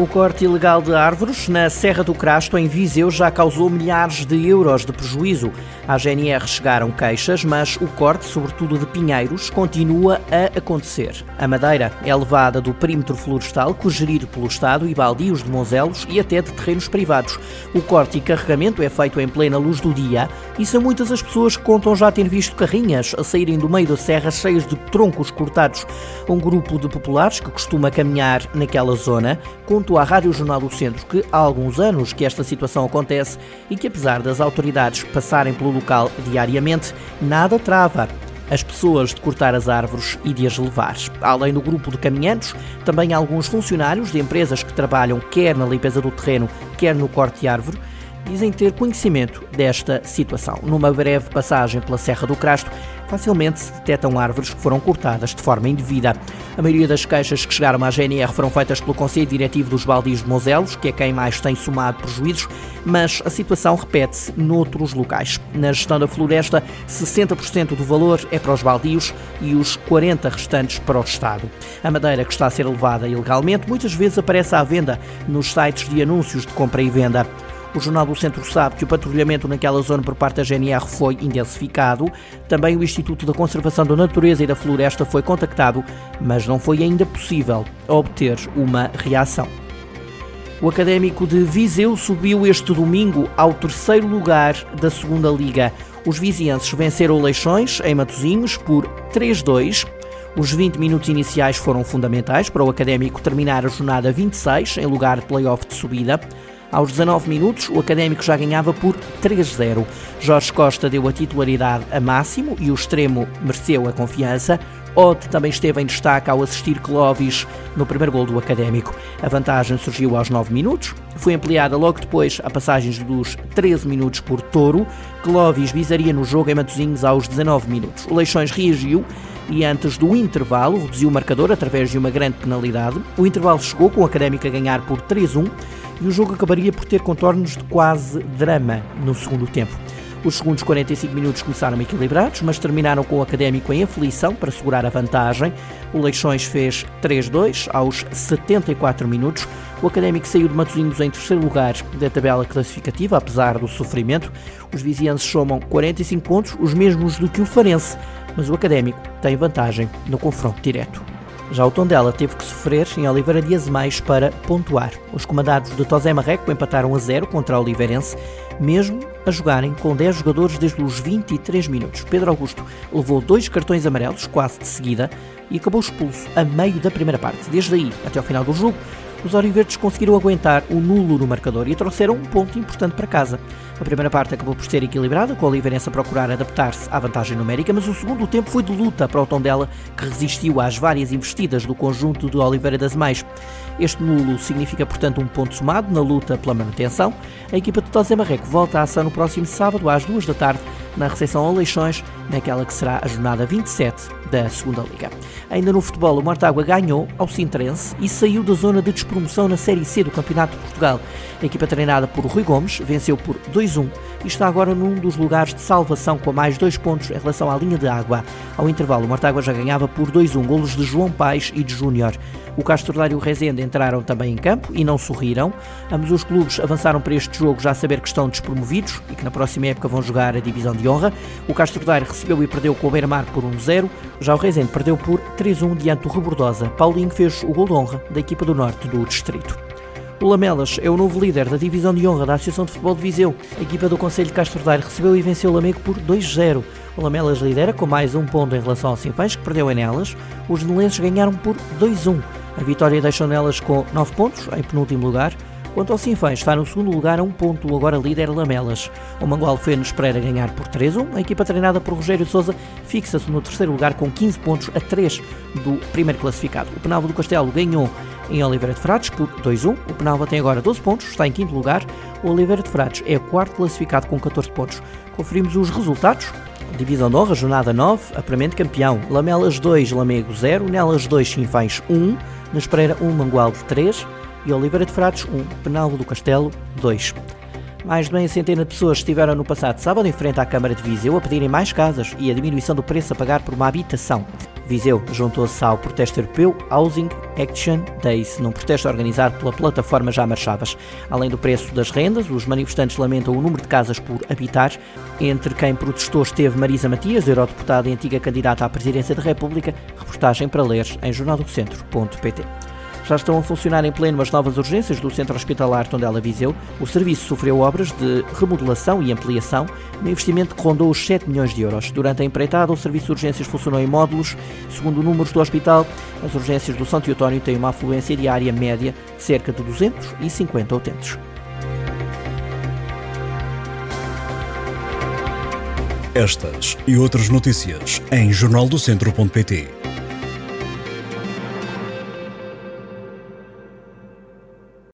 O corte ilegal de árvores na Serra do Crasto, em Viseu, já causou milhares de euros de prejuízo. À GNR chegaram queixas, mas o corte, sobretudo de pinheiros, continua a acontecer. A madeira é levada do perímetro florestal, cogerido pelo Estado e baldios de Monzelos e até de terrenos privados. O corte e carregamento é feito em plena luz do dia e são muitas as pessoas que contam já ter visto carrinhas a saírem do meio da serra cheias de troncos cortados. Um grupo de populares que costuma caminhar naquela zona conta à Rádio Jornal do Centro que há alguns anos que esta situação acontece e que, apesar das autoridades passarem pelo local diariamente, nada trava as pessoas de cortar as árvores e de as levar. Além do grupo de caminhantes, também alguns funcionários de empresas que trabalham quer na limpeza do terreno, quer no corte de árvore, dizem ter conhecimento desta situação. Numa breve passagem pela Serra do Crasto, facilmente se detectam árvores que foram cortadas de forma indevida. A maioria das queixas que chegaram à GNR foram feitas pelo Conselho Diretivo dos Baldios de Mozelos, que é quem mais tem somado prejuízos, mas a situação repete-se noutros locais. Na gestão da floresta, 60% do valor é para os baldios e os 40% restantes para o Estado. A madeira que está a ser levada ilegalmente muitas vezes aparece à venda nos sites de anúncios de compra e venda. O Jornal do Centro sabe que o patrulhamento naquela zona por parte da GNR foi intensificado. Também o Instituto da Conservação da Natureza e da Floresta foi contactado, mas não foi ainda possível obter uma reação. O Académico de Viseu subiu este domingo ao terceiro lugar da Segunda Liga. Os vizienses venceram Leixões em Matosinhos por 3-2. Os 20 minutos iniciais foram fundamentais para o Académico terminar a jornada 26 em lugar de play-off de subida. Aos 19 minutos, o Académico já ganhava por 3-0. Jorge Costa deu a titularidade a máximo e o extremo mereceu a confiança. Odd também esteve em destaque ao assistir Clovis no primeiro gol do Académico. A vantagem surgiu aos 9 minutos, foi ampliada logo depois a passagens dos 13 minutos por Touro. Clovis visaria no jogo em Matosinhos aos 19 minutos. O Leixões reagiu e antes do intervalo reduziu o marcador através de uma grande penalidade. O intervalo chegou com o Académico a ganhar por 3-1 e o jogo acabaria por ter contornos de quase drama no segundo tempo. Os segundos 45 minutos começaram equilibrados, mas terminaram com o Académico em aflição para segurar a vantagem. O Leixões fez 3-2 aos 74 minutos. O Académico saiu de Matosinhos em terceiro lugar da tabela classificativa, apesar do sofrimento. Os vizienses somam 45 pontos, os mesmos do que o Farense, mas o Académico tem vantagem no confronto direto. Já o Tondela teve que sofrer em Oliveira de Azemais para pontuar. Os comandados de Tosé Marreco empataram a zero contra a Oliveirense, mesmo a jogarem com 10 jogadores desde os 23 minutos. Pedro Augusto levou dois cartões amarelos quase de seguida e acabou expulso a meio da primeira parte. Desde aí até ao final do jogo, os Oriverdes conseguiram aguentar o nulo no marcador e trouxeram um ponto importante para casa. A primeira parte acabou por ser equilibrada, com a Oliveirense a procurar adaptar-se à vantagem numérica, mas o segundo tempo foi de luta para o Tondela, que resistiu às várias investidas do conjunto de Oliveira das Mais. Este nulo significa, portanto, um ponto somado na luta pela manutenção. A equipa de Tosé Marreco volta à ação no próximo sábado, às duas da tarde, na recepção a Leixões, naquela que será a jornada 27 da Segunda Liga. Ainda no futebol, o Mortágua ganhou ao Sintrense e saiu da zona de despromoção na Série C do Campeonato de Portugal. A equipa treinada por Rui Gomes venceu por 2-1 e está agora num dos lugares de salvação com mais dois pontos em relação à linha de água. Ao intervalo, o Mortágua já ganhava por 2-1 golos de João Paes e de Júnior. O Castro Dário e o Rezende entraram também em campo e não sorriram. Ambos os clubes avançaram para este jogo já a saber que estão despromovidos e que na próxima época vão jogar a divisão de honra. O Castro Dário recebeu e perdeu com o Beira-Mar por 1-0. Já o Rezende perdeu por 3-1 diante do Rebordosa. Paulinho fez o gol de honra da equipa do norte do distrito. O Lamelas é o novo líder da divisão de honra da Associação de Futebol de Viseu. A equipa do Conselho de Castro Daire recebeu e venceu o Lamego por 2-0. O Lamelas lidera com mais um ponto em relação ao Sinfãs, que perdeu em Nelas. Os nelenses ganharam por 2-1. A vitória deixou nelas com 9 pontos, em penúltimo lugar. Quanto ao Sinfãs, está no segundo lugar a um ponto, agora líder Lamelas. O Mangual Fenos Pereira ganhar por 3-1. A equipa treinada por Rogério Sousa fixa-se no terceiro lugar com 15 pontos a 3 do primeiro classificado. O Penalvo do Castelo ganhou em Oliveira de Frades por 2-1. O Penalva tem agora 12 pontos, está em quinto lugar. O Oliveira de Frades é o quarto classificado com 14 pontos. Conferimos os resultados. Divisão de honra, jornada 9, apuramento campeão. Lamelas 2, Lamego 0, Nelas 2, Sinfãs 1, Nespereira 1, Mangualde 3 e Oliveira de Frades 1, Penalvo do Castelo 2. Mais de meia centena de pessoas estiveram no passado sábado em frente à Câmara de Viseu a pedirem mais casas e a diminuição do preço a pagar por uma habitação. Viseu juntou-se ao protesto europeu Housing Action Days, num protesto organizado pela plataforma Já Marchavas. Além do preço das rendas, os manifestantes lamentam o número de casas por habitar. Entre quem protestou esteve Marisa Matias, eurodeputada e antiga candidata à presidência da República. Reportagem para ler em jornaldocentro.pt. Já estão a funcionar em pleno as novas urgências do Centro Hospitalar Tondela Viseu. O serviço sofreu obras de remodelação e ampliação, um investimento que rondou os 7 milhões de euros. Durante a empreitada, o serviço de urgências funcionou em módulos. Segundo números do hospital, as urgências do Santo Eutónio têm uma afluência diária média de cerca de 250 utentes. Estas e outras notícias em jornaldocentro.pt